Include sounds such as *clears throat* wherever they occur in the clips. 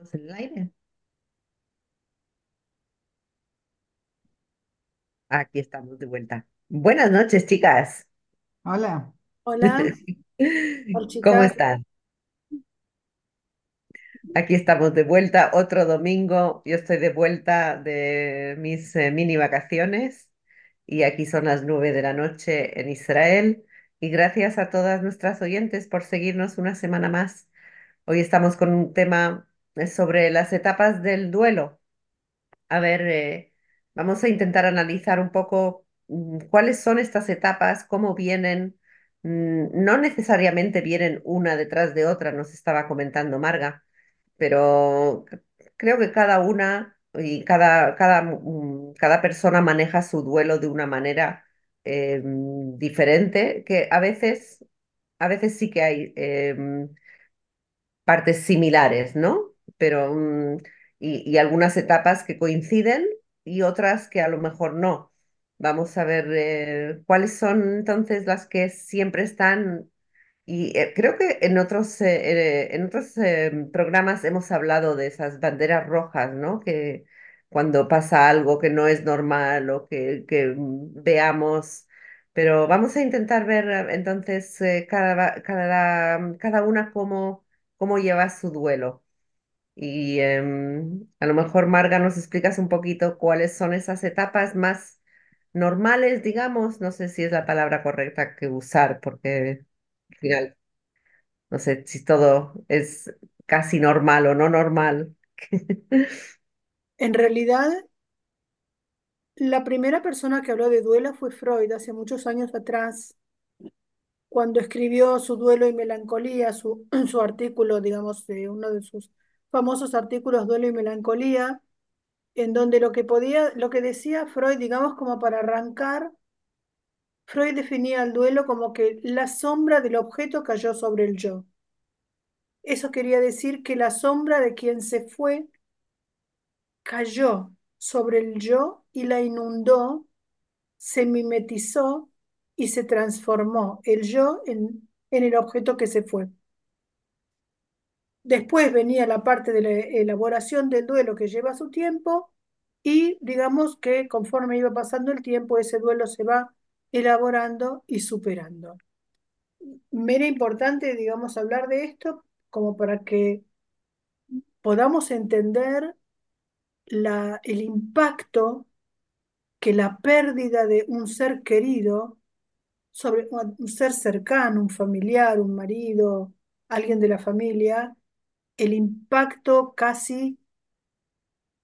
Estamos en el aire. Aquí estamos de vuelta. Buenas noches, chicas. Hola, Hola, *laughs* hola ¿Cómo chicas. están? Aquí estamos de vuelta otro domingo. Yo estoy de vuelta de mis eh, mini vacaciones y aquí son las nueve de la noche en Israel. Y gracias a todas nuestras oyentes por seguirnos una semana más. Hoy estamos con un tema sobre las etapas del duelo. A ver, eh, vamos a intentar analizar un poco mm, cuáles son estas etapas, cómo vienen. Mm, No necesariamente vienen una detrás de otra, nos estaba comentando Marga, pero creo que cada una y cada, cada, mm, cada persona maneja su duelo de una manera eh, mm, diferente, que a veces, a veces sí que hay. em, partes similares, ¿no? Pero, mm, y, y algunas etapas que coinciden y otras que a lo mejor no. Vamos a ver eh, cuáles son entonces las que siempre están. Y eh, creo que en otros, eh, en otros programas hemos hablado de esas banderas rojas, ¿no? Que cuando pasa algo que no es normal o que, que, mm, veamos. Pero vamos a intentar ver entonces cada, cada, cada una cómo cómo llevas su duelo. Y em, a lo mejor, Marga, nos explicas un poquito cuáles son esas etapas más normales, digamos. No sé si es la palabra correcta que usar, porque al final, no sé si todo es casi normal o no normal. *laughs* En realidad, la primera persona que habló de duelo fue Freud hace muchos años atrás, cuando escribió su duelo y melancolía, su, *clears throat* su artículo, digamos, eh, uno de sus famosos artículos, Duelo y Melancolía, en donde lo que podía, lo que decía Freud, digamos, como para arrancar, Freud definía el duelo como que la sombra del objeto cayó sobre el yo. Eso quería decir que la sombra de quien se fue cayó sobre el yo y la inundó, se mimetizó y se transformó el yo en, en el objeto que se fue. Después venía la parte de la elaboración del duelo que lleva su tiempo y digamos que conforme iba pasando el tiempo, ese duelo se va elaborando y superando. Me era importante, digamos, hablar de esto como para que podamos entender la, el impacto que la pérdida de un ser querido sobre un ser cercano, un familiar, un marido, alguien de la familia, el impacto casi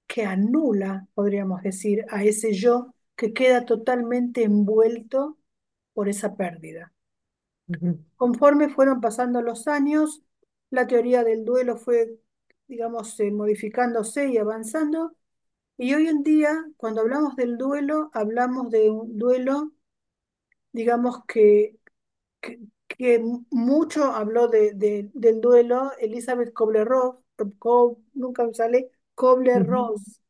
que anula, podríamos decir, a ese yo que queda totalmente envuelto por esa pérdida. Conforme fueron pasando los años, la teoría del duelo fue, digamos, eh, modificándose y avanzando, y hoy en día, cuando hablamos del duelo, hablamos de un duelo, digamos que que, que mucho habló de, de- del duelo Elizabeth Kubler-Ross, Ko- nunca me sale, ujú, Kubler-Ross,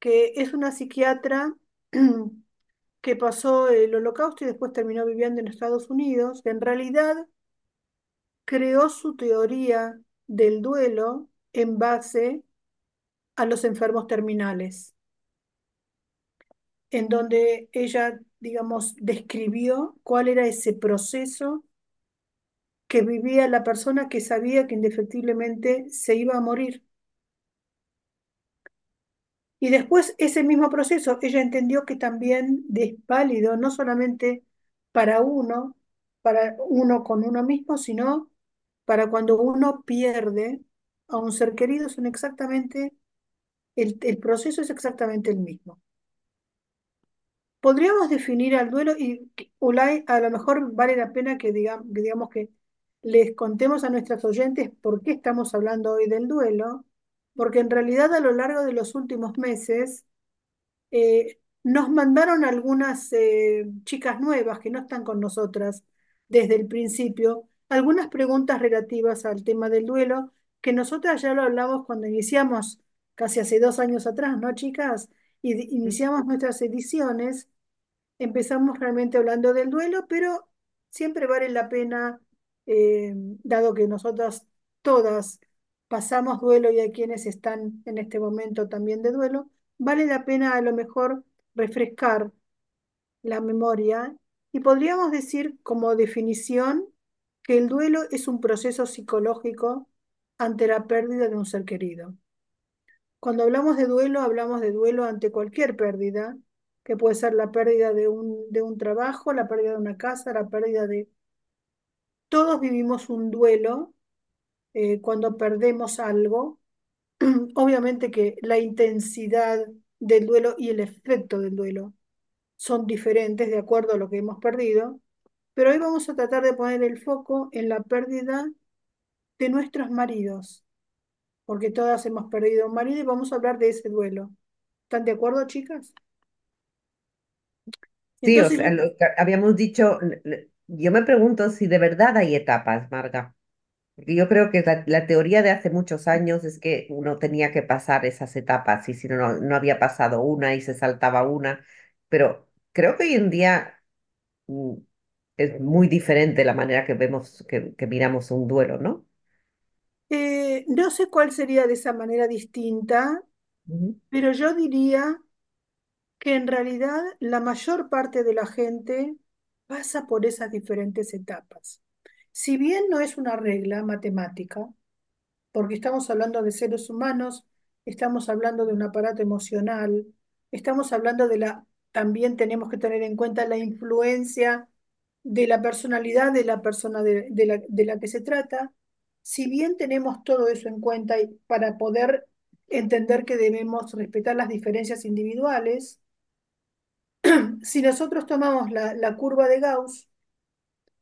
que es una psiquiatra *clears throat* que pasó el holocausto y después terminó viviendo en Estados Unidos, que en realidad creó su teoría del duelo en base a los enfermos terminales, en donde ella, digamos, describió cuál era ese proceso que vivía la persona que sabía que indefectiblemente se iba a morir. Y después ese mismo proceso, ella entendió que también es válido no solamente para uno, para uno con uno mismo, sino para cuando uno pierde a un ser querido, son exactamente, el, el proceso es exactamente el mismo. Podríamos definir al duelo y Ulay, a lo mejor vale la pena que digamos, que digamos que les contemos a nuestros oyentes por qué estamos hablando hoy del duelo, porque en realidad a lo largo de los últimos meses eh, nos mandaron algunas eh, chicas nuevas que no están con nosotras desde el principio, algunas preguntas relativas al tema del duelo, que nosotras ya lo hablamos cuando iniciamos, casi hace dos años atrás, ¿no, chicas? Y iniciamos nuestras ediciones Empezamos realmente hablando del duelo, pero siempre vale la pena, eh, dado que nosotras todas pasamos duelo y hay quienes están en este momento también de duelo, vale la pena a lo mejor refrescar la memoria y podríamos decir como definición que el duelo es un proceso psicológico ante la pérdida de un ser querido. Cuando hablamos de duelo, hablamos de duelo ante cualquier pérdida, que puede ser la pérdida de un, de un trabajo, la pérdida de una casa, la pérdida de... Todos vivimos un duelo eh, cuando perdemos algo. *clears throat* Obviamente que la intensidad del duelo y el efecto del duelo son diferentes de acuerdo a lo que hemos perdido, pero hoy vamos a tratar de poner el foco en la pérdida de nuestros maridos, porque todas hemos perdido un marido y vamos a hablar de ese duelo. ¿Están de acuerdo, chicas? Sí, o sea, lo habíamos dicho, yo me pregunto si de verdad hay etapas, Marga. Porque yo creo que la, la teoría de hace muchos años es que uno tenía que pasar esas etapas y si no, no, no había pasado una y se saltaba una. Pero creo que hoy en día mm, es muy diferente la manera que vemos, que, que miramos un duelo, ¿no? eh, no sé cuál sería de esa manera distinta, pero yo diría que en realidad la mayor parte de la gente pasa por esas diferentes etapas. Si bien no es una regla matemática, porque estamos hablando de seres humanos, estamos hablando de un aparato emocional, estamos hablando de la, también tenemos que tener en cuenta la influencia de la personalidad de la persona de, de la, de la que se trata. Si bien tenemos todo eso en cuenta para poder entender que debemos respetar las diferencias individuales, *clears throat* si nosotros tomamos la, curva de Gauss,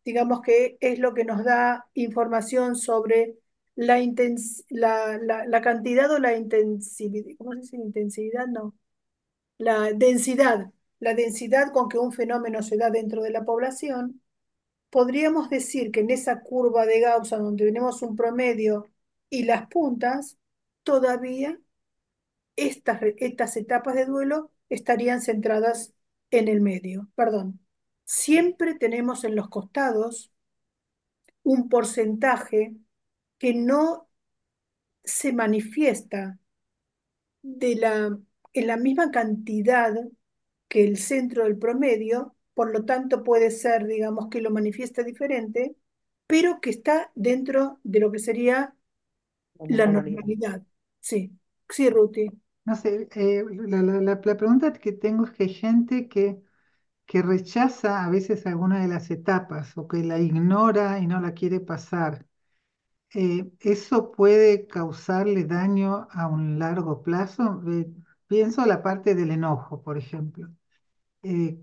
digamos que es lo que nos da información sobre la, intens la, la, cantidad o la intensividad, ¿cómo se dice intensidad? No, la densidad, la densidad con que un fenómeno se da dentro de la población, podríamos decir que en esa curva de Gauss, donde tenemos un promedio y las puntas, todavía estas, estas etapas de duelo estarían centradas en el medio. Perdón. Siempre tenemos en los costados un porcentaje que no se manifiesta de la, en la misma cantidad que el centro del promedio, por lo tanto puede ser, digamos, que lo manifiesta diferente, pero que está dentro de lo que sería La la normalidad. normalidad. Sí, sí, Ruti. No sé, eh, la, la- la- pregunta que tengo es que hay gente que, que rechaza a veces alguna de las etapas o que la ignora y no la quiere pasar. Eh, ¿eso puede causarle daño a un largo plazo? Eh, pienso la parte del enojo, por ejemplo. Eh,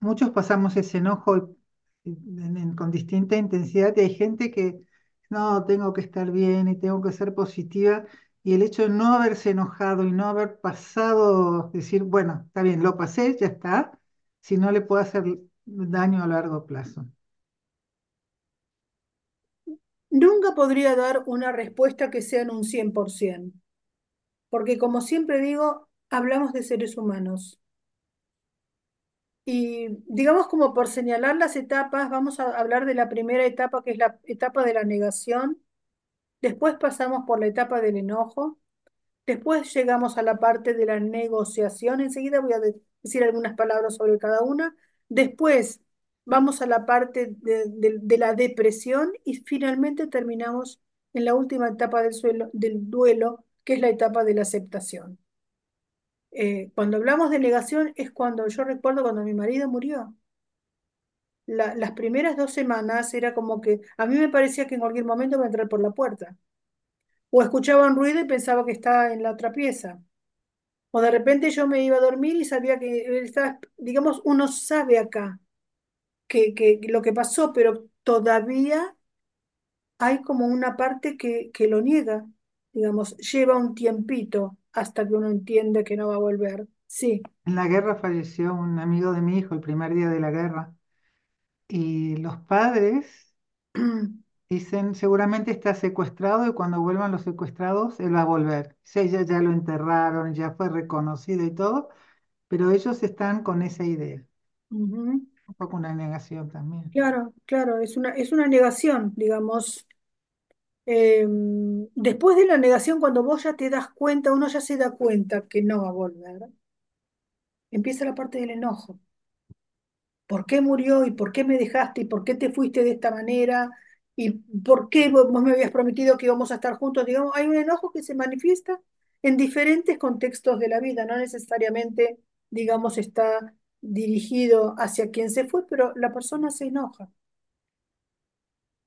muchos pasamos ese enojo en- en- con distinta intensidad y hay gente que no, tengo que estar bien y tengo que ser positiva y el hecho de no haberse enojado y no haber pasado, decir, bueno, está bien, lo pasé, ya está, si no le puede hacer daño a largo plazo. Nunca podría dar una respuesta que sea en un 100%, porque como siempre digo, hablamos de seres humanos. Y digamos como por señalar las etapas, vamos a hablar de la primera etapa, que es la etapa de la negación. Después pasamos por la etapa del enojo. Después llegamos a la parte de la negociación. Enseguida voy a de- decir algunas palabras sobre cada una. Después vamos a la parte de la depresión y finalmente terminamos en la última etapa del, suelo- del duelo, que es la etapa de la aceptación. Eh, cuando hablamos de negación es cuando yo recuerdo cuando mi marido murió. La- las primeras dos semanas era como que a mí me parecía que en cualquier momento iba a entrar por la puerta. O escuchaba un ruido y pensaba que estaba en la otra pieza. O de repente yo me iba a dormir y sabía que estaba, digamos, uno sabe acá que, que lo que pasó, pero todavía hay como una parte que, que lo niega. Digamos, lleva un tiempito hasta que uno entiende que no va a volver. Sí. En la guerra falleció un amigo de mi hijo el primer día de la guerra y los padres *clears throat* dicen seguramente está secuestrado y cuando vuelvan los secuestrados él va a volver. Sí, ya, ya lo enterraron, ya fue reconocido y todo, pero ellos están con esa idea. Un poco una negación también. Claro, claro, es una, es una negación, digamos. Eh, después de la negación, cuando vos ya te das cuenta, uno ya se da cuenta que no va a volver, empieza la parte del enojo. ¿Por qué murió y por qué me dejaste y por qué te fuiste de esta manera y por qué vos me habías prometido que íbamos a estar juntos? Digamos, hay un enojo que se manifiesta en diferentes contextos de la vida, no necesariamente, digamos, está dirigido hacia quien se fue, pero la persona se enoja.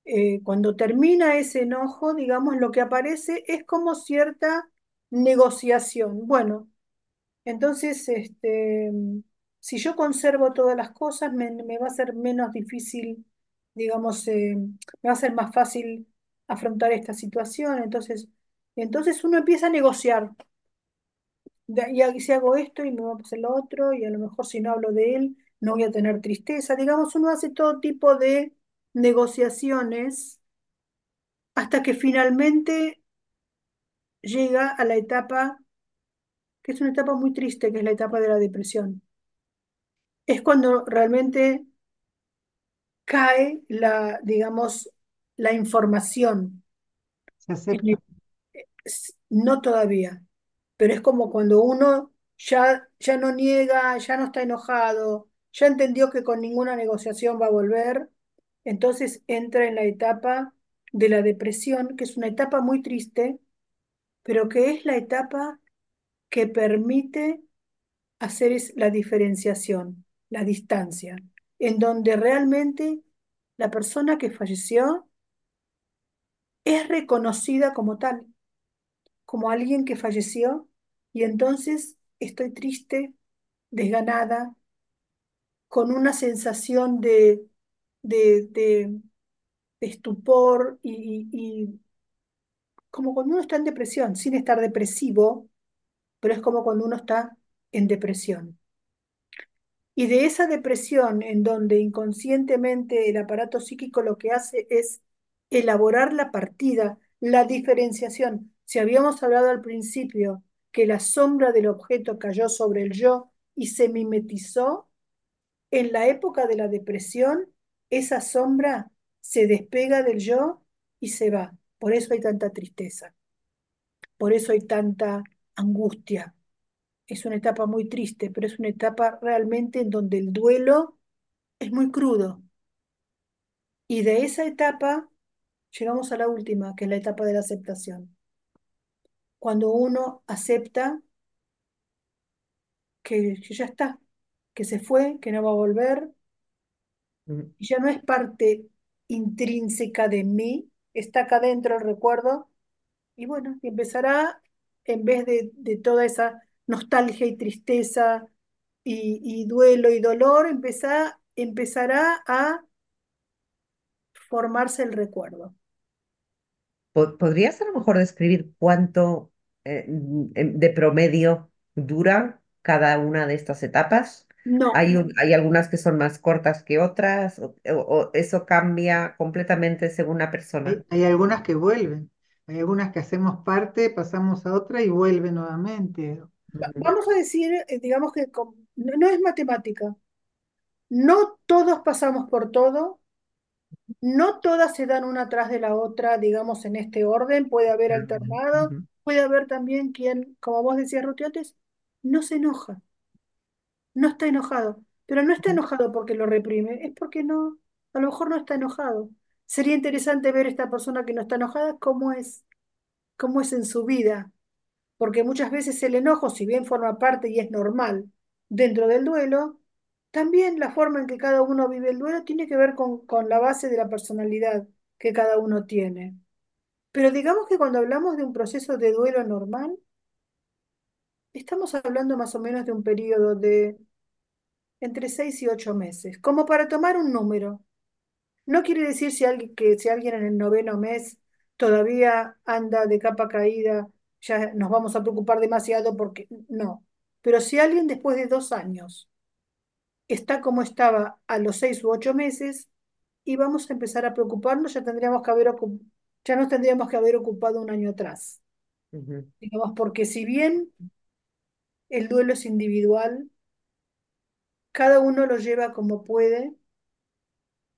Eh, cuando termina ese enojo, digamos, lo que aparece es como cierta negociación. Bueno, entonces, este, si yo conservo todas las cosas, me, va a ser menos difícil, digamos, eh, me va a ser más fácil afrontar esta situación. Entonces, entonces uno empieza a negociar. Y si hago esto y me va a pasar lo otro, y a lo mejor si no hablo de él, no voy a tener tristeza. Digamos, uno hace todo tipo de negociaciones hasta que finalmente llega a la etapa, que es una etapa muy triste, que es la etapa de la depresión. Es cuando realmente cae la, digamos, la información. Se acepta. No todavía, pero es como cuando uno ya, ya no niega, ya no está enojado, ya entendió que con ninguna negociación va a volver, entonces entra en la etapa de la depresión, que es una etapa muy triste, pero que es la etapa que permite hacer la diferenciación, la distancia, en donde realmente la persona que falleció es reconocida como tal, como alguien que falleció, y entonces estoy triste, desganada, con una sensación de, de, estupor y y como cuando uno está en depresión, sin estar depresivo, pero es como cuando uno está en depresión. Y de esa depresión en donde inconscientemente el aparato psíquico lo que hace es elaborar la partida, la diferenciación. Si habíamos hablado al principio que la sombra del objeto cayó sobre el yo y se mimetizó, en la época de la depresión, esa sombra se despega del yo y se va. Por eso hay tanta tristeza, por eso hay tanta angustia, es una etapa muy triste, pero es una etapa realmente en donde el duelo es muy crudo. Y de esa etapa llegamos a la última, que es la etapa de la aceptación. Cuando uno acepta que, que ya está, que se fue, que no va a volver, Mm, y ya no es parte intrínseca de mí, está acá dentro el recuerdo, y bueno, empezará, en vez de, de toda esa nostalgia y tristeza y, y duelo y dolor, empezá- empezará a formarse el recuerdo. po- ¿Podrías a lo mejor describir cuánto eh, mm, em, de promedio dura cada una de estas etapas? No, ¿Hay, un- hay algunas que son más cortas que otras? ¿O, o- o eso cambia completamente según la persona? Hay, hay algunas que vuelven, hay algunas que hacemos parte, pasamos a otra y vuelven nuevamente. Vamos a decir, eh, digamos que con- no, no es matemática. No todos pasamos por todo, no todas se dan una tras de la otra, digamos, en este orden. Puede haber alternado, puede haber también quien, como vos decías, Ruti, antes, no se enoja, no está enojado, pero no está enojado porque lo reprime, es porque no, a lo mejor no está enojado. Sería interesante ver esta persona que no está enojada, cómo es, cómo es en su vida porque muchas veces el enojo, si bien forma parte y es normal dentro del duelo, también la forma en que cada uno vive el duelo tiene que ver con, con la base de la personalidad que cada uno tiene. Pero digamos que cuando hablamos de un proceso de duelo normal, estamos hablando más o menos de un periodo de entre 6 y 8 meses, como para tomar un número. No quiere decir si alguien, que si alguien en el noveno mes todavía anda de capa caída, ya nos vamos a preocupar demasiado porque no. Pero si alguien después de dos años está como estaba a los seis u ocho meses y vamos a empezar a preocuparnos, ya tendríamos que haber ya nos tendríamos que haber ocupado un año atrás. Digamos, porque si bien el duelo es individual, cada uno lo lleva como puede,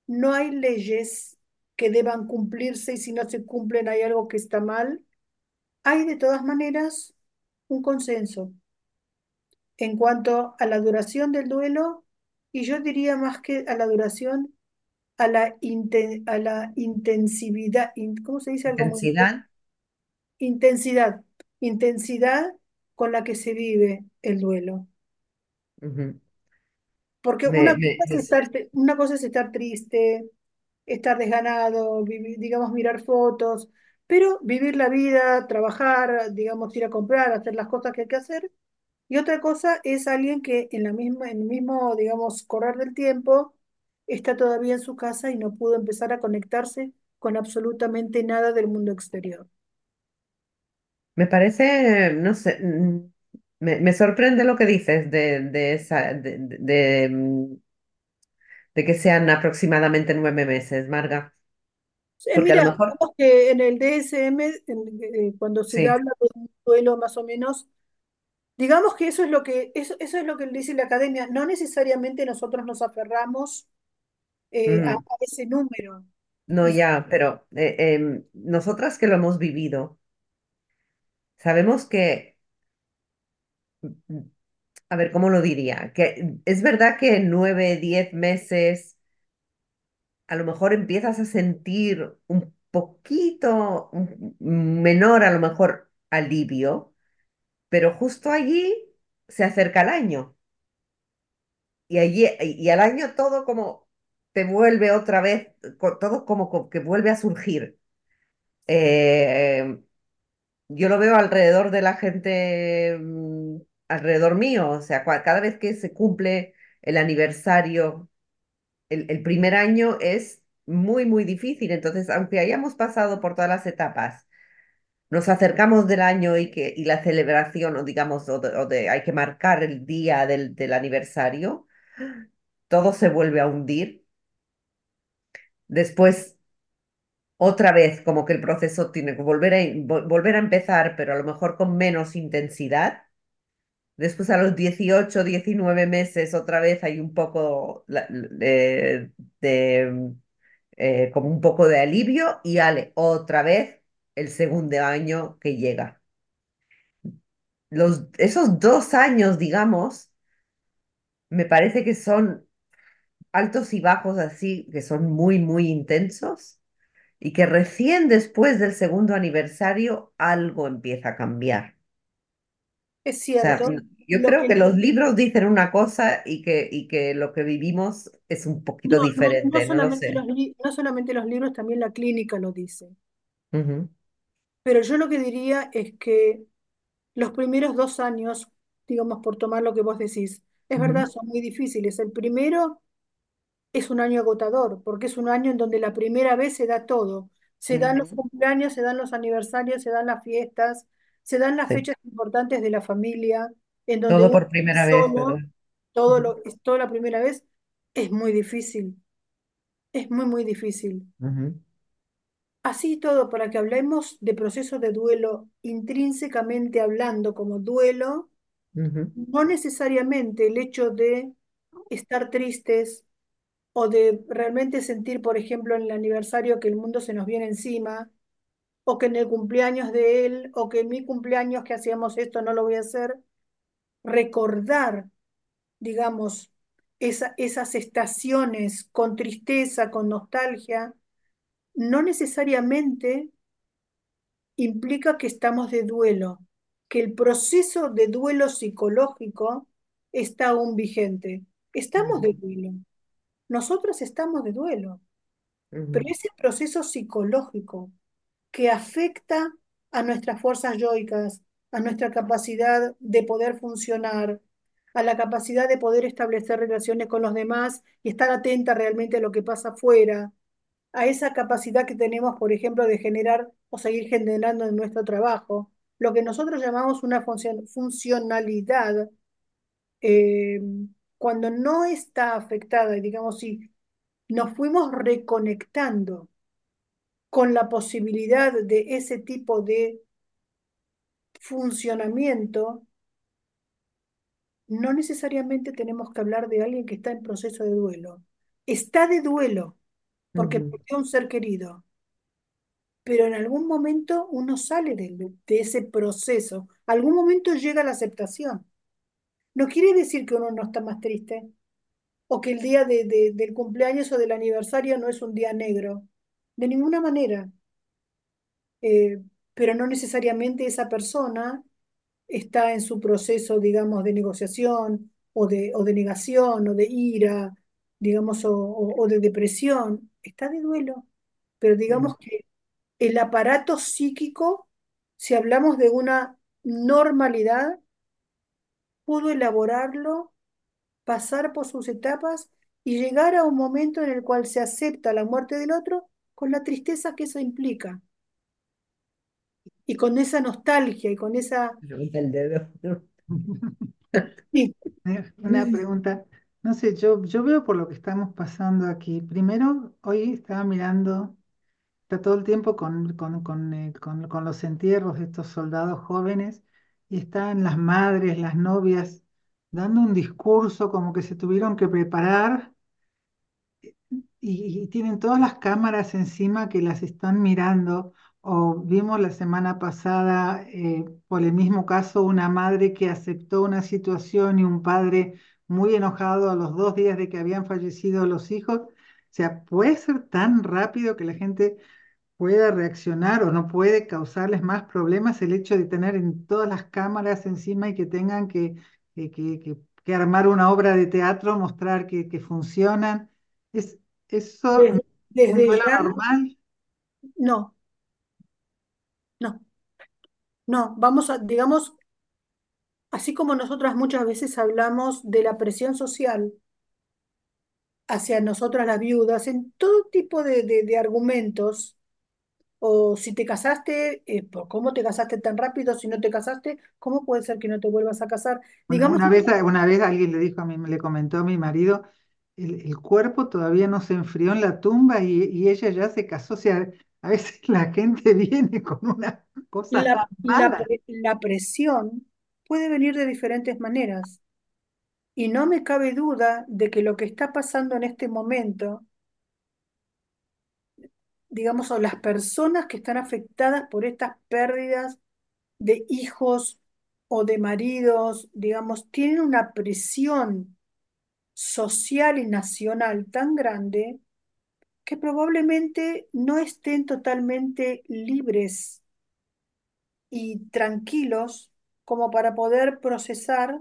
no hay leyes que deban cumplirse y si no se cumplen hay algo que está mal, hay de todas maneras un consenso en cuanto a la duración del duelo y yo diría más que a la duración, a la, a la intensividad, ¿cómo se dice Intensidad. Intensidad, intensidad con la que se vive el duelo. Porque Me- una me- cosa es estar, una cosa es estar triste, estar desganado, vivi- digamos, mirar fotos, pero vivir la vida, trabajar, digamos, ir a comprar, hacer las cosas que hay que hacer. Y otra cosa es alguien que en la misma, en el mismo, digamos, correr del tiempo, está todavía en su casa y no pudo empezar a conectarse con absolutamente nada del mundo exterior. Me parece, no sé, mm, me, me sorprende lo que dices de, de esa, de, de- de, mm, de que sean aproximadamente nueve meses, Marga. Eh, Porque a lo mira, mejor, que en el DSM, en- eh, cuando se sí, habla de un duelo más o menos, digamos que eso es lo que, eso, eso es lo que dice la academia. No necesariamente nosotros nos aferramos eh, a, a mm, ese número. no Y ya, pero eh, em, nosotras que lo hemos vivido, sabemos que, mm, a ver, ¿cómo lo diría? Que es verdad que en nueve, diez meses a lo mejor empiezas a sentir un poquito menor, a lo mejor, alivio pero justo allí se acerca el año y allí y al año todo como te vuelve otra vez, todo como co- que vuelve a surgir. Eh, yo lo veo alrededor de la gente, mm, alrededor mío, o sea, cada vez que se cumple el aniversario, el, el primer año es muy, muy difícil. Entonces, aunque hayamos pasado por todas las etapas, nos acercamos del año y que y la celebración, o digamos, o de, hay que marcar el día del, del aniversario, todo se vuelve a hundir. Después, otra vez, como que el proceso tiene que volver a, vo- volver a empezar, pero a lo mejor con menos intensidad. Después, a los 18 19 meses, otra vez hay un poco de, de, eh, como un poco de alivio y ale, otra vez el segundo año que llega. Los, esos dos años, digamos, me parece que son altos y bajos así, que son muy, muy intensos y que recién después del segundo aniversario algo empieza a cambiar. Es O sea, cierto, yo lo creo que que los libros dicen una cosa y que, y que lo que vivimos es un poquito no, no, no diferente, no lo solamente sé. los, li- no solamente los libros, también la clínica lo dice. Pero yo lo que diría es que los primeros dos años, digamos, por tomar lo que vos decís, es verdad, son muy difíciles. El primero es un año agotador, porque es un año en donde la primera vez se da todo. Se dan los cumpleaños, se dan los aniversarios, se dan las fiestas, se dan las Sí, fechas importantes de la familia, en donde todo por primera vez, todo lo, es toda la primera vez, es muy difícil, es muy, muy difícil. Así todo, para que hablemos de procesos de duelo intrínsecamente hablando como duelo, no necesariamente el hecho de estar tristes o de realmente sentir, por ejemplo, en el aniversario que el mundo se nos viene encima, o que en el cumpleaños de él, o que en mi cumpleaños que hacíamos esto no lo voy a hacer, recordar, digamos, esa, esas estaciones con tristeza, con nostalgia, no necesariamente implica que estamos de duelo, que el proceso de duelo psicológico está aún vigente. Estamos de duelo, nosotros estamos de duelo, pero ese proceso psicológico que afecta a nuestras fuerzas yoicas, a nuestra capacidad de poder funcionar, a la capacidad de poder establecer relaciones con los demás y estar atenta realmente a lo que pasa afuera, a esa capacidad que tenemos, por ejemplo, de generar o seguir generando en nuestro trabajo, lo que nosotros llamamos una función- funcionalidad, eh, cuando no está afectada, digamos, si nos fuimos reconectando con la posibilidad de ese tipo de funcionamiento, no necesariamente tenemos que hablar de alguien que está en proceso de duelo. Está de duelo, porque Ujú, perdió un ser querido. Pero en algún momento uno sale de, de ese proceso, algún momento llega la aceptación. No quiere decir que uno no está más triste o que el día de, de- del cumpleaños o del aniversario no es un día negro. De ninguna manera. Eh, pero no necesariamente esa persona está en su proceso, digamos, de negociación o de, o de negación o de ira, digamos, o, o- o de depresión. Está de duelo. Pero Mm. digamos que el aparato psíquico, si hablamos de una normalidad, pudo elaborarlo, pasar por sus etapas y llegar a un momento en el cual se acepta la muerte del otro con la tristeza que eso implica y con esa nostalgia y con esa... el dedo. *laughs* Sí, Eh, Una pregunta, no sé, yo, yo veo por lo que estamos pasando aquí. Primero, hoy estaba mirando, está todo el tiempo con, con, con, eh, con- con los entierros de estos soldados jóvenes y están las madres, las novias, dando un discurso como que se tuvieron que preparar y, tienen todas las cámaras encima que las están mirando. O vimos la semana pasada, eh, por el mismo caso, una madre que aceptó una situación y un padre muy enojado a los dos días de que habían fallecido los hijos. O sea, puede ser tan rápido que la gente pueda reaccionar o no puede causarles más problemas el hecho de tener en todas las cámaras encima y que tengan que, que, que- que- armar una obra de teatro, mostrar que funcionan. ¿Es eso desde, desde ya, normal? no, no, no, vamos a, digamos, así como nosotras muchas veces hablamos de la presión social hacia nosotras las viudas, en todo tipo de, de- de argumentos, o si te casaste, eh, ¿por ¿cómo te casaste tan rápido? Si no te casaste, ¿cómo puede ser que no te vuelvas a casar? Una, Digamos, una vez, una vez alguien le dijo a mí, le comentó a mi marido, el, el cuerpo todavía no se enfrió en la tumba y, y ella ya se casó. O sea, a veces *laughs* la gente viene con una cosa la, la presión puede venir de diferentes maneras. Y no me cabe duda de que lo que está pasando en este momento, digamos, o las personas que están afectadas por estas pérdidas de hijos o de maridos, digamos, tienen una presión social y nacional tan grande que probablemente no estén totalmente libres y tranquilos como para poder procesar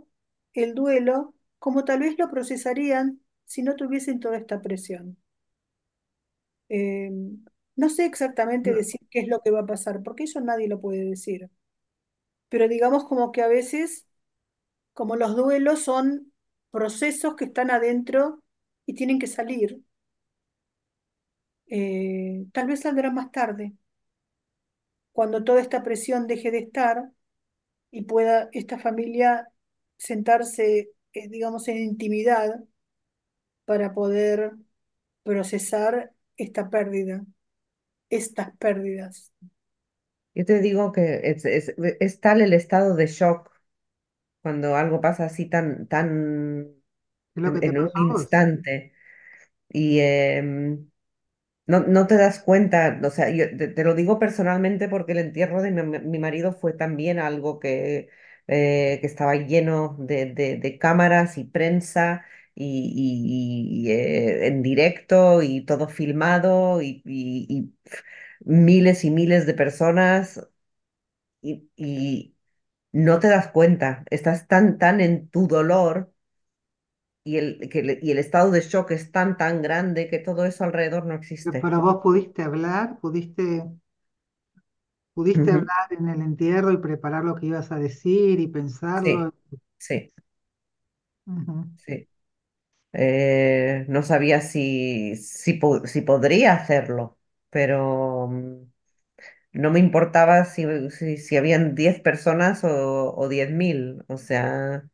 el duelo como tal vez lo procesarían si no tuviesen toda esta presión. Eh, no sé exactamente No, decir qué es lo que va a pasar, porque eso nadie lo puede decir, pero digamos como que a veces, como los duelos son procesos que están adentro y tienen que salir, eh, tal vez saldrán más tarde, cuando toda esta presión deje de estar y pueda esta familia sentarse, eh, digamos, en intimidad para poder procesar esta pérdida, estas pérdidas. Yo te digo que es tal el estado de shock cuando algo pasa así tan, tan ¿Es lo en, que te en un pasó a vos? instante y em, no, no te das cuenta, o sea, yo te, te lo digo personalmente porque el entierro de mi, mi marido fue también algo que, eh, que estaba lleno de, de- de cámaras y prensa y, y- y, eh, en directo y todo filmado y, y- y, miles y miles de personas y, y no te das cuenta, estás tan, tan en tu dolor y el, que y el estado de shock es tan, tan grande que todo eso alrededor no existe. pero vos pudiste hablar, pudiste, pudiste hablar en el entierro y preparar lo que ibas a decir y Sí, pensarlo. sí, Ujú. sí. Eh, no sabía si, si, si podría hacerlo, pero mm, no me importaba si, si, si habían 10 personas o, o 10.000. O sea,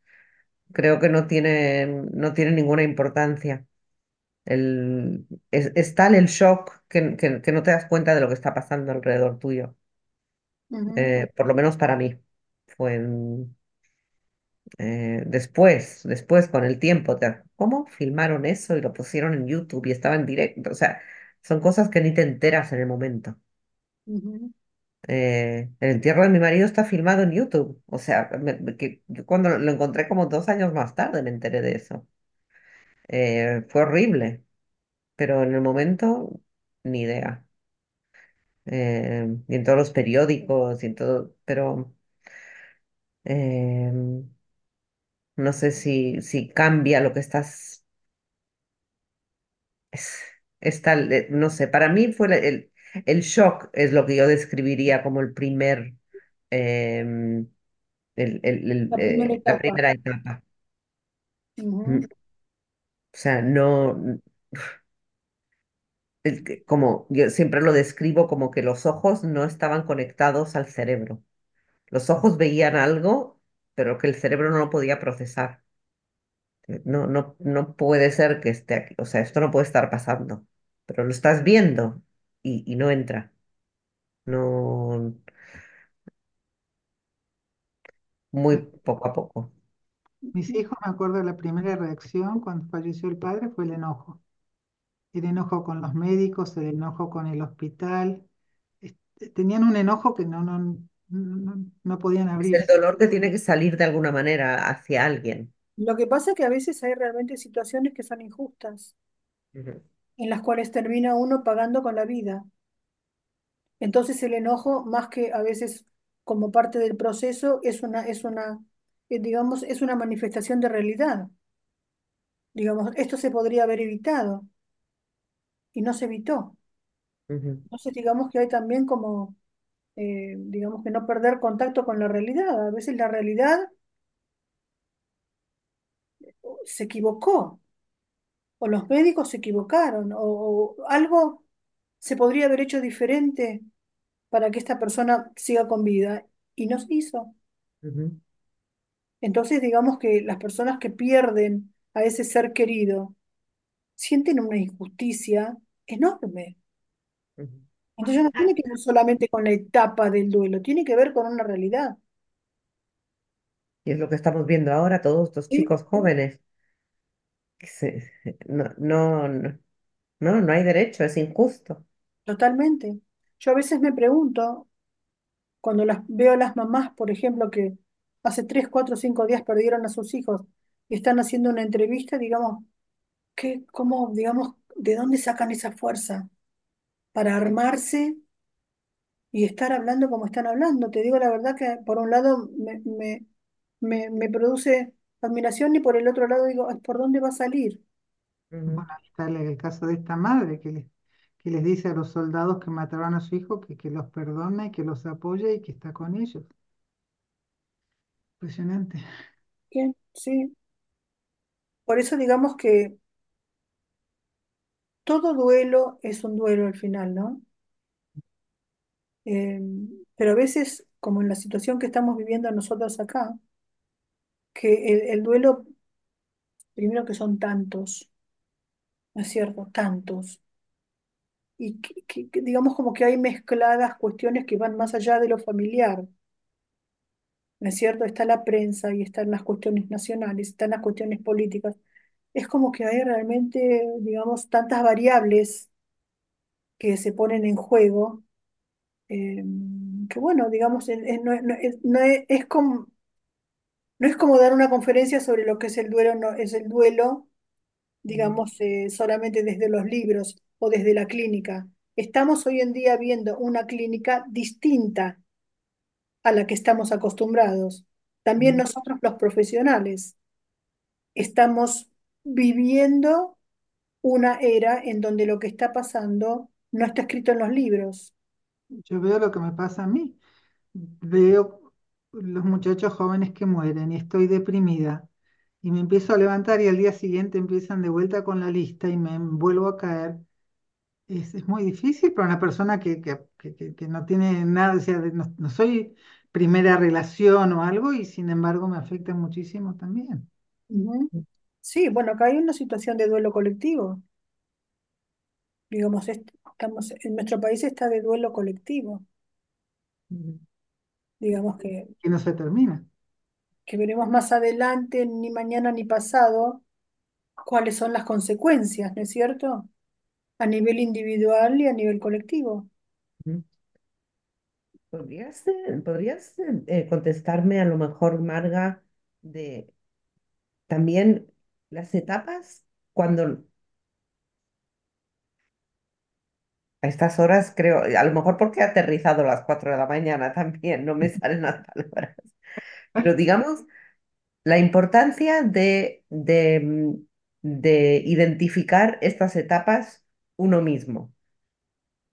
creo que no tiene, no tiene ninguna importancia. El, es, es tal el shock que, que- que no te das cuenta de lo que está pasando alrededor tuyo. Eh, por lo menos para mí. Fue en- eh, después, después con el tiempo. te- ¿Cómo filmaron eso y lo pusieron en YouTube y estaba en directo? O sea, son cosas que ni te enteras en el momento. Eh, el entierro de mi marido está filmado en YouTube. O sea, que yo cuando lo encontré como dos años más tarde me enteré de eso. Eh, fue horrible, pero en el momento ni idea. Eh, y en todos los periódicos y en todo, pero eh, no sé si, si cambia lo que estás, es, tal, no sé, para mí fue el, el shock es lo que yo describiría como el primer, em, el- el- el, La primera eh, la etapa. primera etapa. Mm. O sea, no, el que- como yo siempre lo describo como que los ojos no estaban conectados al cerebro. Los ojos veían algo, pero que el cerebro no lo podía procesar. No, no, no puede ser que esté aquí, o sea, esto no puede estar pasando, pero lo estás viendo y, y no entra, no, muy poco a poco. Mis hijos, me acuerdo, la primera reacción cuando falleció el padre fue el enojo. El enojo con los médicos, el enojo con el hospital. Este, Tenían un enojo que no, no, no, no podían Es el abrirse. dolor que tiene que salir de alguna manera hacia alguien. Lo que pasa es que a veces hay realmente situaciones que son injustas, Ujú, en las cuales termina uno pagando con la vida. Entonces el enojo, más que a veces como parte del proceso, es una, es una, eh, digamos, es una manifestación de realidad. Digamos, esto se podría haber evitado y no se evitó. Entonces digamos que hay también como, eh, digamos que no perder contacto con la realidad. A veces la realidad se equivocó, o los médicos se equivocaron, o, o algo se podría haber hecho diferente para que esta persona siga con vida y no se hizo. Entonces, digamos que las personas que pierden a ese ser querido sienten una injusticia enorme. Entonces, no tiene que ver solamente con la etapa del duelo, tiene que ver con una realidad. Y es lo que estamos viendo ahora, todos estos chicos jóvenes, no, no, no, no, no hay derecho, es injusto. Totalmente. Yo a veces me pregunto, cuando las veo a las mamás, por ejemplo, que hace tres, cuatro, cinco días perdieron a sus hijos y están haciendo una entrevista, digamos, ¿qué, cómo, digamos, de dónde sacan esa fuerza para armarse? y estar hablando como están hablando. Te digo la verdad que por un lado me, me, me, me produce admiración y por el otro lado digo, "Ay, ¿por dónde va a salir? Bueno, ahí está el, el caso de esta madre que les, que les dice a los soldados que mataron a su hijo que, que los perdona y que los apoya y que está con ellos. Impresionante. ¿Qué? Sí. Por eso digamos que todo duelo es un duelo al final, ¿no? Eh, pero a veces, como en la situación que estamos viviendo nosotros acá, que el, el duelo, primero que son tantos, ¿no es cierto? Tantos. Y que, que- digamos como que hay mezcladas cuestiones que van más allá de lo familiar. ¿no es cierto? Está la prensa y están las cuestiones nacionales, están las cuestiones políticas. Es como que hay realmente, digamos, tantas variables que se ponen en juego, eh, que bueno, digamos, es, no es- es como, no es como dar una conferencia sobre lo que es el duelo, no, es el duelo, digamos, eh, solamente desde los libros o desde la clínica. Estamos hoy en día viendo una clínica distinta a la que estamos acostumbrados. También nosotros los profesionales. estamos viviendo una era en donde lo que está pasando no está escrito en los libros. Yo veo lo que me pasa a mí. Veo los muchachos jóvenes que mueren y estoy deprimida. Y me empiezo a levantar y al día siguiente empiezan de vuelta con la lista y me vuelvo a caer. Es, es muy difícil para una persona que, que, que- que- no tiene nada, o sea, no, no soy primera relación o algo y sin embargo me afecta muchísimo también. Sí, bueno, acá hay una situación de duelo colectivo. Digamos, est- estamos, en nuestro país está de duelo colectivo. Digamos que, Y no se termina. que veremos más adelante, ni mañana ni pasado, cuáles son las consecuencias, ¿no es cierto? a nivel individual y a nivel colectivo. ¿Podrías, eh, podrías eh, contestarme a lo mejor, Marga, de también las etapas cuando a estas horas creo, a lo mejor porque he aterrizado a las 4 de la mañana también, no me salen las palabras, pero *laughs* digamos la importancia de, de, de identificar estas etapas uno mismo.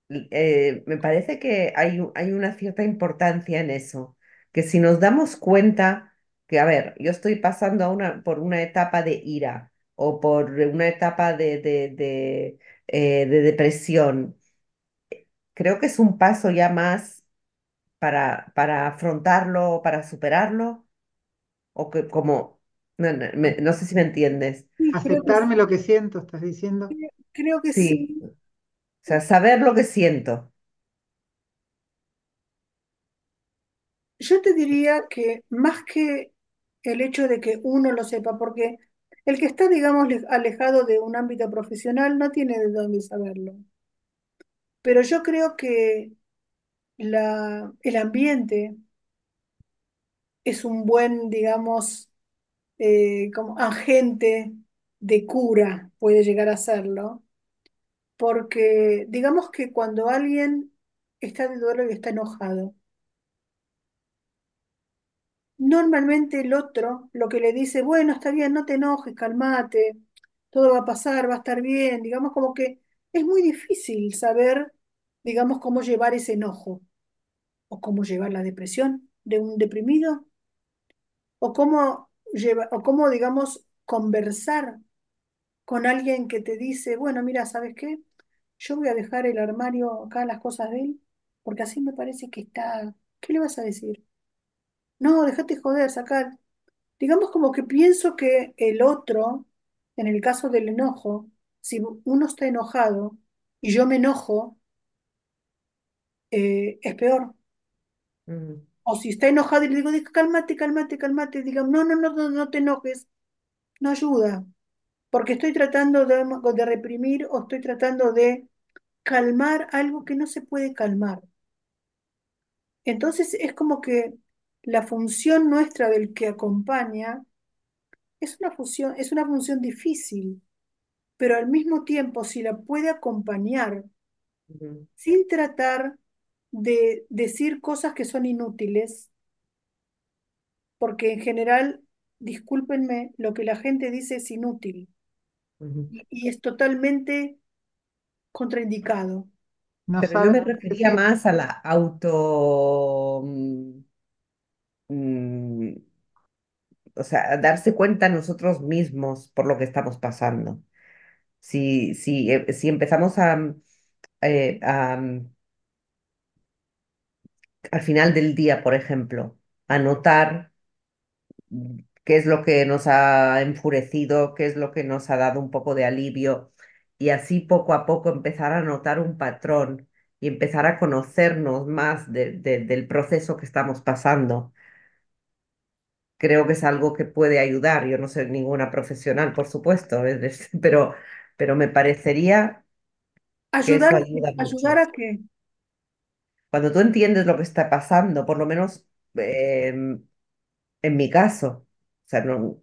Eh, me parece que hay, hay una cierta importancia en eso, que si nos damos cuenta que, a ver, yo estoy pasando a una, por una etapa de ira o por una etapa de, de, de, eh, de depresión, creo que es un paso ya más para, para afrontarlo, para superarlo, o que como, no, no me- no sé si me entiendes. Sí, creo que, Aceptarme lo que siento, estás diciendo. creo que Sí, sí. o sea, saber lo que siento. Yo te diría que más que el hecho de que uno lo sepa, porque el que está, digamos, le- alejado de un ámbito profesional no tiene de dónde saberlo. Pero yo creo que el ambiente es un buen, digamos, eh, como agente de cura, puede llegar a serlo, porque digamos que cuando alguien está de duelo y está enojado, Normalmente el otro lo que le dice, bueno, está bien, no te enojes, calmate, todo va a pasar, va a estar bien, digamos como que es muy difícil saber, digamos, cómo llevar ese enojo o cómo llevar la depresión de un deprimido o cómo o cómo, digamos, conversar con alguien que te dice, bueno, mira, ¿sabes qué? Yo voy a dejar el armario acá, las cosas de él, porque así me parece que está, ¿qué le vas a decir? No, déjate joder, sacar. Digamos como que pienso que el otro, en el caso del enojo, si uno está enojado y yo me enojo, eh, es peor. O si está enojado y le digo, "Diga, cálmate, cálmate, cálmate, diga, no, no, no, no, no te enojes, no ayuda, porque estoy tratando de, de reprimir o estoy tratando de calmar algo que no se puede calmar. Entonces es como que la función nuestra del que acompaña es una función, es una función difícil pero al mismo tiempo, si la puede acompañar sin tratar de decir cosas que son inútiles, porque en general, discúlpenme, lo que la gente dice es inútil y, y es totalmente contraindicado. No Pero yo me refería más a la auto, mm, mm, o sea, a darse cuenta nosotros mismos por lo que estamos pasando. Si, si, eh, si empezamos a, eh, a, mm, al final del día, por ejemplo, a notar mm, qué es lo que nos ha enfurecido, qué es lo que nos ha dado un poco de alivio, y así poco a poco empezar a notar un patrón y empezar a conocernos más de- de- del proceso que estamos pasando. Creo que es algo que puede ayudar. Yo no soy ninguna profesional, por supuesto, *laughs* pero, pero me parecería que Ayudar eso a que, ayuda ayudar a que, Cuando tú entiendes lo que está pasando, por lo menos em, en mi caso, o sea, no,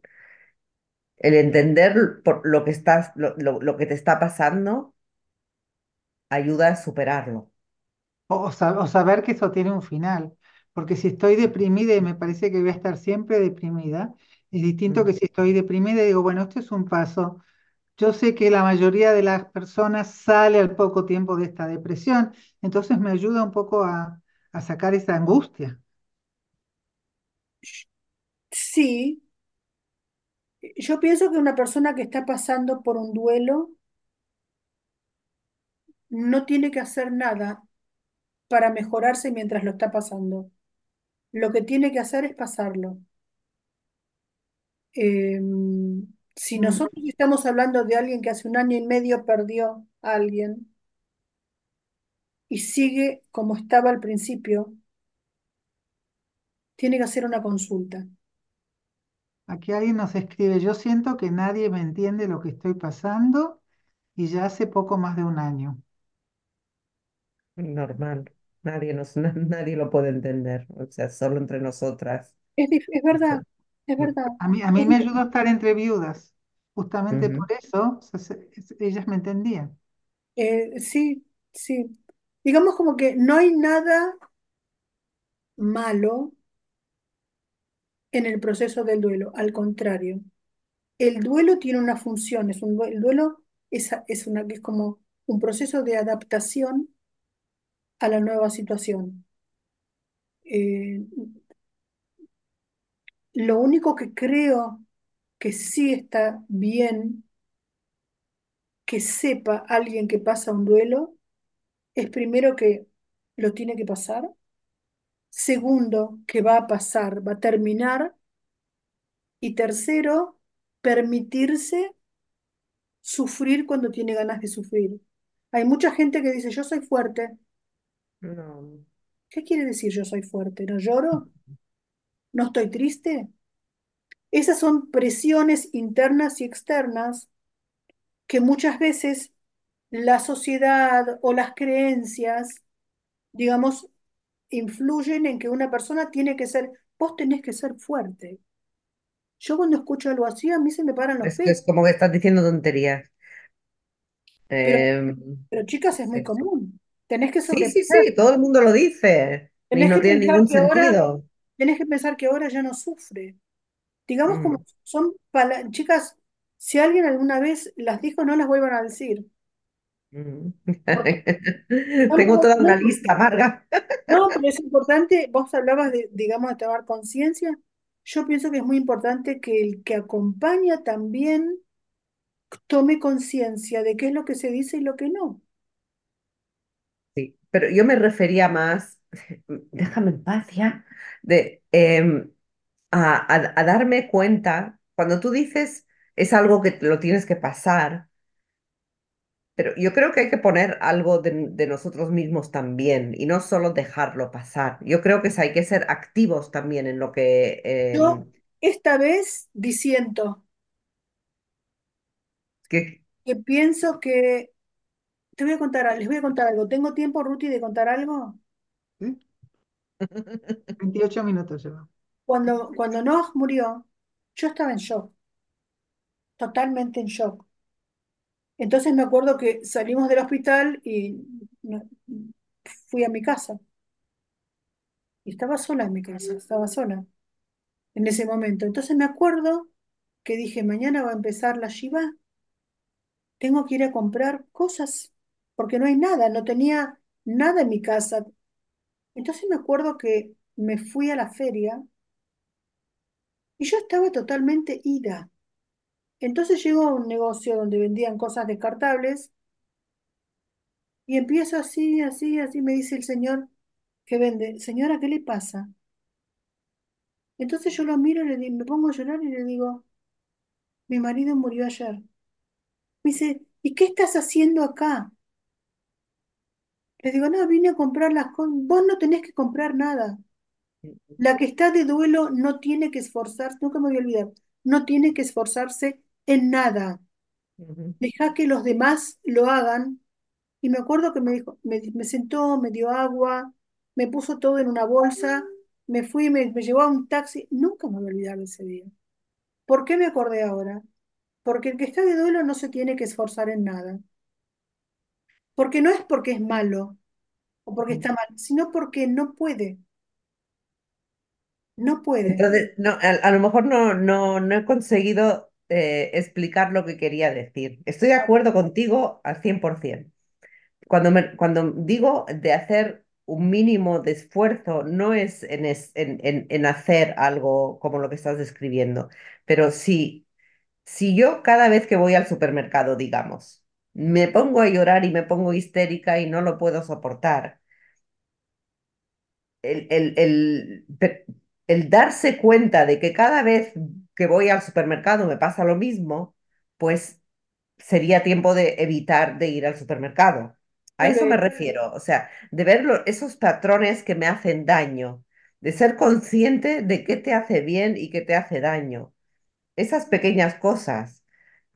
el entender por lo que estás, lo, lo- lo que te está pasando ayuda a superarlo. O, o sa- o saber que eso tiene un final. Porque si estoy deprimida y me parece que voy a estar siempre deprimida, es distinto que Mm, si estoy deprimida y digo, bueno, esto es un paso. Yo sé que la mayoría de las personas sale al poco tiempo de esta depresión, entonces me ayuda un poco a, sacar esa angustia. sí, yo pienso que una persona que está pasando por un duelo no tiene que hacer nada para mejorarse mientras lo está pasando. Lo que tiene que hacer es pasarlo. Eh, si nosotros estamos hablando de alguien que hace un año y medio perdió a alguien y sigue como estaba al principio, tiene que hacer una consulta. Aquí alguien nos escribe, yo siento que nadie me entiende lo que estoy pasando y ya hace poco más de un año. Normal. Nadie nos, na- *laughs* nadie lo puede entender. O sea, solo entre nosotras. Es, es verdad, es verdad. A mí, a mí me ayudó a estar entre viudas. Justamente por eso se- se- ellas me entendían. eh, sí, sí. Digamos como que no hay nada malo en el proceso del duelo, al contrario. El duelo tiene una función, es un, el duelo es, a- es, una, es como un proceso de adaptación a la nueva situación. Eh, lo único que creo que sí está bien que sepa alguien que pasa un duelo es primero que lo tiene que pasar, segundo que va a pasar, va a terminar, y tercero, permitirse sufrir cuando tiene ganas de sufrir. Hay mucha gente que dice, yo soy fuerte. No. ¿Qué quiere decir yo soy fuerte? ¿No lloro? *laughs* ¿No estoy triste? Esas son presiones internas y externas que muchas veces la sociedad o las creencias, digamos, influyen en que una persona tiene que ser, vos tenés que ser fuerte. Yo cuando escucho algo así, a mí se me paran los Es pelos, es como que estás diciendo tonterías. pero, pero chicas, es muy sí, sí. común. Tenés que Sí, sí, sobrepasar, sí, todo el mundo lo dice y no tiene ningún ahora, sentido. Tenés que pensar que ahora ya no sufre. Digamos como Mm, son pala- chicas, si alguien alguna vez las dijo, no las vuelvan a decir. mm. *laughs* Tengo toda una lista amarga. no, pero es importante, vos hablabas de, digamos, de tomar conciencia. Yo pienso que es muy importante que el que acompaña también tome conciencia de qué es lo que se dice y lo que no. Sí, pero yo me refería más, déjame en paz ya, de em, a, a- a darme cuenta, cuando tú dices es algo que lo tienes que pasar, pero yo creo que hay que poner algo de, de nosotros mismos también y no solo dejarlo pasar. Yo creo que hay que ser activos también en lo que... Yo em, esta vez diciendo que que pienso que, te voy a contar, les voy a contar algo. ¿Tengo tiempo, Ruti, de contar algo? *laughs* ¿sí? 28 minutos llevo. Cuando, cuando Noah murió, yo estaba en shock, totalmente en shock. Entonces me acuerdo que salimos del hospital y no- fui a mi casa. Y estaba sola en mi casa, estaba sola en ese momento. Entonces me acuerdo que dije, mañana va a empezar la Shiva, tengo que ir a comprar cosas, porque no hay nada, no tenía nada en mi casa. Entonces me acuerdo que me fui a la feria y yo estaba totalmente ida. Entonces llego a un negocio donde vendían cosas descartables y empiezo así, así, así, me dice el señor que vende, señora, ¿qué le pasa? Entonces yo lo miro y le di- me pongo a llorar y le digo, mi marido murió ayer. Me dice, ¿y qué estás haciendo acá? Le digo, no, vine a comprar las cosas. Vos no tenés que comprar nada. La que está de duelo no tiene que esforzarse, nunca me voy a olvidar, no tiene que esforzarse en nada. Deja que los demás lo hagan. Y me acuerdo que me dijo, me, me sentó, me dio agua, me puso todo en una bolsa, me fui, me, me llevó a un taxi. Nunca me voy a olvidar de ese día. ¿Por qué me acordé ahora? Porque el que está de duelo no se tiene que esforzar en nada. Porque no es porque es malo o porque está mal, sino porque no puede, no puede. Entonces, no, a, a lo mejor no, no, no he conseguido eh, explicar lo que quería decir. Estoy de acuerdo contigo al 100%. Cuando, me- cuando digo de hacer un mínimo de esfuerzo, no es en, es- en, en- en hacer algo como lo que estás describiendo, pero si, si yo cada vez que voy al supermercado, digamos, me pongo a llorar y me pongo histérica y no lo puedo soportar, el, el, el, el darse cuenta de que cada vez que voy al supermercado me pasa lo mismo, pues sería tiempo de evitar de ir al supermercado. A eso me refiero, o sea, de ver lo- esos patrones que me hacen daño, de ser consciente de qué te hace bien y qué te hace daño. Esas pequeñas cosas.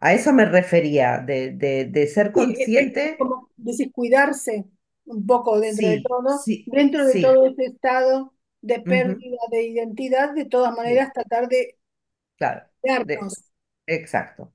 A eso me refería, de, de, de ser consciente. como decís, cuidarse un poco dentro de todo, sí, dentro de sí. todo ese estado de pérdida de identidad, de todas maneras tratar de claro. De, exacto.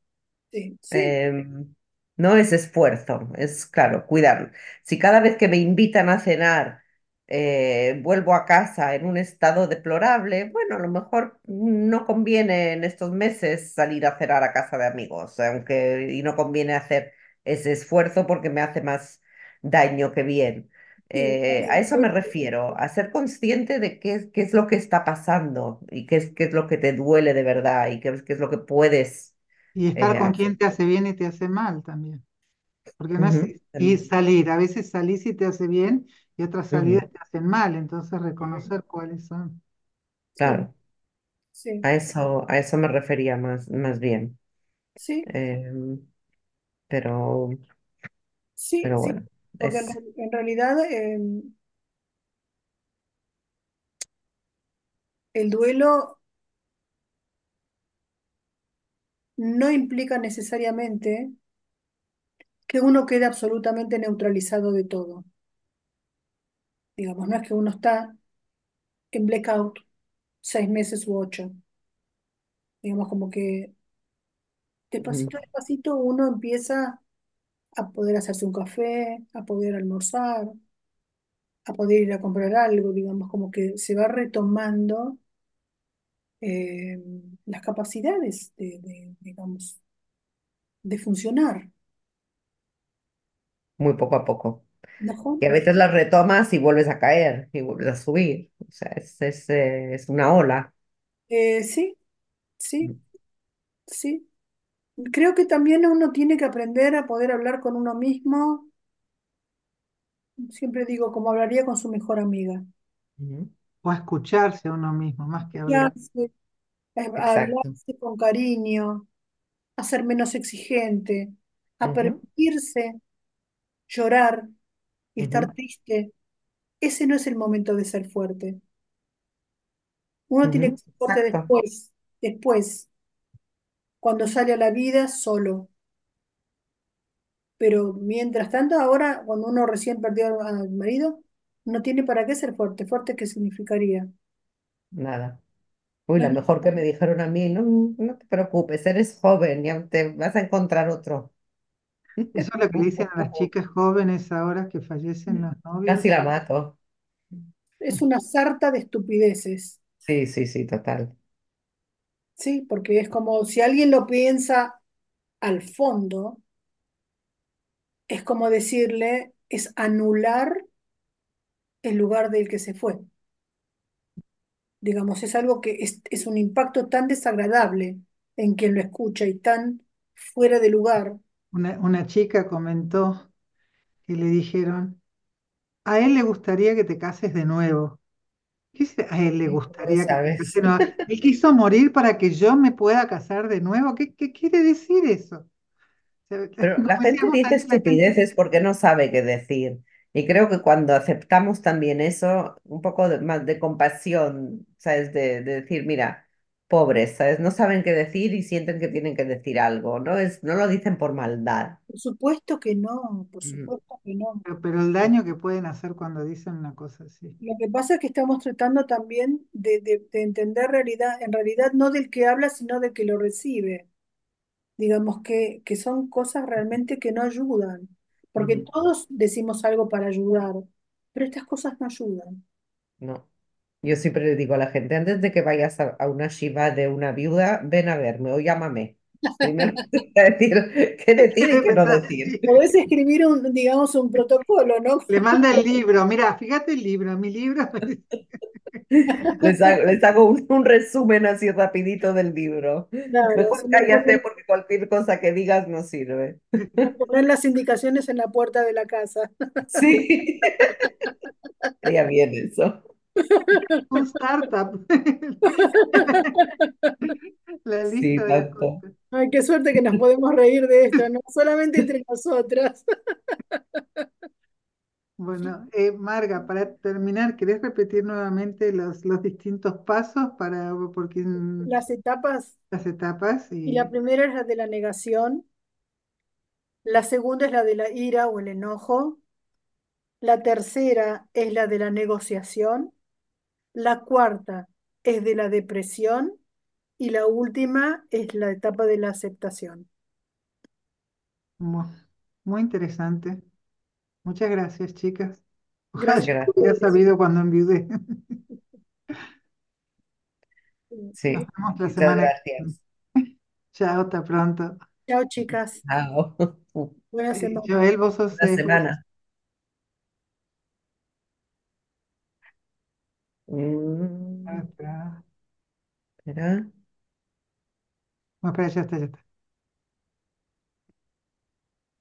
Sí, sí, Em, no es esfuerzo, es claro, cuidar. Si cada vez que me invitan a cenar eh, vuelvo a casa en un estado deplorable, bueno, a lo mejor no conviene en estos meses salir a cenar a casa de amigos, aunque y no conviene hacer ese esfuerzo porque me hace más daño que bien. Eh, a eso me refiero, a ser consciente de qué, es- qué es lo que está pasando y qué es, qué es lo que te duele de verdad y qué es, qué es lo que puedes Y estar eh, con hacer. quien te hace bien y te hace mal también. Porque no es Ujú, y también. salir, a veces salís y te hace bien y otras salidas te hacen mal, entonces reconocer cuáles son. Sí, Claro, sí, a eso, a eso me refería más, más bien. sí, Em, pero, sí, pero sí, bueno, porque en, es real- en realidad eh, el duelo no implica necesariamente que uno quede absolutamente neutralizado de todo. Digamos, no es que uno está en blackout seis meses u ocho. Digamos, como que despacito, despacito uno empieza a poder hacerse un café, a poder almorzar, a poder ir a comprar algo, digamos, como que se va retomando eh, las capacidades de, de, digamos, de funcionar, muy poco a poco. ¿No, Y a veces las retomas y vuelves a caer y vuelves a subir. O sea, es, es, eh, es una ola. Eh, sí, sí, sí. Creo que también uno tiene que aprender a poder hablar con uno mismo, siempre digo, como hablaría con su mejor amiga. Ujú, O a escucharse a uno mismo, más que hablar. Hablarse, Exacto. hablarse con cariño, a ser menos exigente, a Ujú, permitirse llorar y estar triste. Ese no es el momento de ser fuerte. Uno tiene que ser fuerte Exacto. después, después, cuando sale a la vida solo. Pero mientras tanto, ahora, cuando uno recién perdió al marido, no tiene para qué ser fuerte. ¿Fuerte qué significaría? Nada. Uy, tiene- mejor que me dijeron a mí, no, no te preocupes, eres joven, ya te vas a encontrar otro. Eso es lo que dicen a las chicas jóvenes ahora que fallecen los casi novios. la mato. Es una sarta de estupideces, Sí, sí, sí, total. ¿sí? Porque es como si alguien lo piensa al fondo, es como decirle, es anular el lugar del que se fue. Digamos, es algo que es, es un impacto tan desagradable en quien lo escucha y tan fuera de lugar. Una, una chica comentó que le dijeron, a él le gustaría que te cases de nuevo. ¿Qué es a él le Sí, ¿cómo lo gustaría que te cases sabes? de nuevo? *laughs* Él quiso morir para que yo me pueda casar de nuevo. ¿Qué, qué quiere decir eso? Pero la gente dice estupideces porque no sabe qué decir. Y creo que cuando aceptamos también eso, un poco de- más de compasión, ¿sabes? De, de decir, mira, pobres, ¿sabes? No saben qué decir y sienten que tienen que decir algo, ¿no? Es, no lo dicen por maldad. Por supuesto que no, por supuesto que no. Pero, pero el daño que pueden hacer cuando dicen una cosa así. Lo que pasa es que estamos tratando también de, de- de entender realidad, en realidad no del que habla, sino del que lo recibe. Digamos que, que son cosas realmente que no ayudan, porque todos decimos algo para ayudar, pero estas cosas no ayudan. No. Yo siempre le digo a la gente, antes de que vayas a, a una shiva de una viuda, ven a verme o llámame. Primero *laughs* te voy a decir qué decir y qué no decir. Podés escribir un, digamos, un protocolo, ¿no? Le manda el libro, mira, fíjate el libro, mi libro. *laughs* Les hago, les hago un, un resumen así rapidito del libro. Claro, Mejor cállate porque cualquier cosa que digas no sirve. poner las indicaciones en la puerta de la casa. Sí, *laughs* ya viene eso. *laughs* Un startup. *laughs* La Sí, de las tanto. cosas. Ay, qué suerte que nos podemos reír de esto, ¿no? Solamente entre *laughs* nosotras. Bueno, eh, Marga, para terminar, ¿querés repetir nuevamente los, los distintos pasos para, porque Las etapas, las etapas y la primera es la de la negación, la segunda es la de la ira o el enojo, la tercera es la de la negociación, la cuarta es de la depresión y la última es la etapa de la aceptación. mu- muy, interesante. Muchas gracias, chicas. Ojalá Gracias yo hubiera sabido cuando enviudé. *laughs* Nos Sí, vemos la muchas semana gracias. *laughs* Chao, hasta pronto. Chao, chicas. Chao. Buena Eh, semana. Joel, vos sos, Buena semana. Mm, espera, espera. no, espera, ya está, ya está.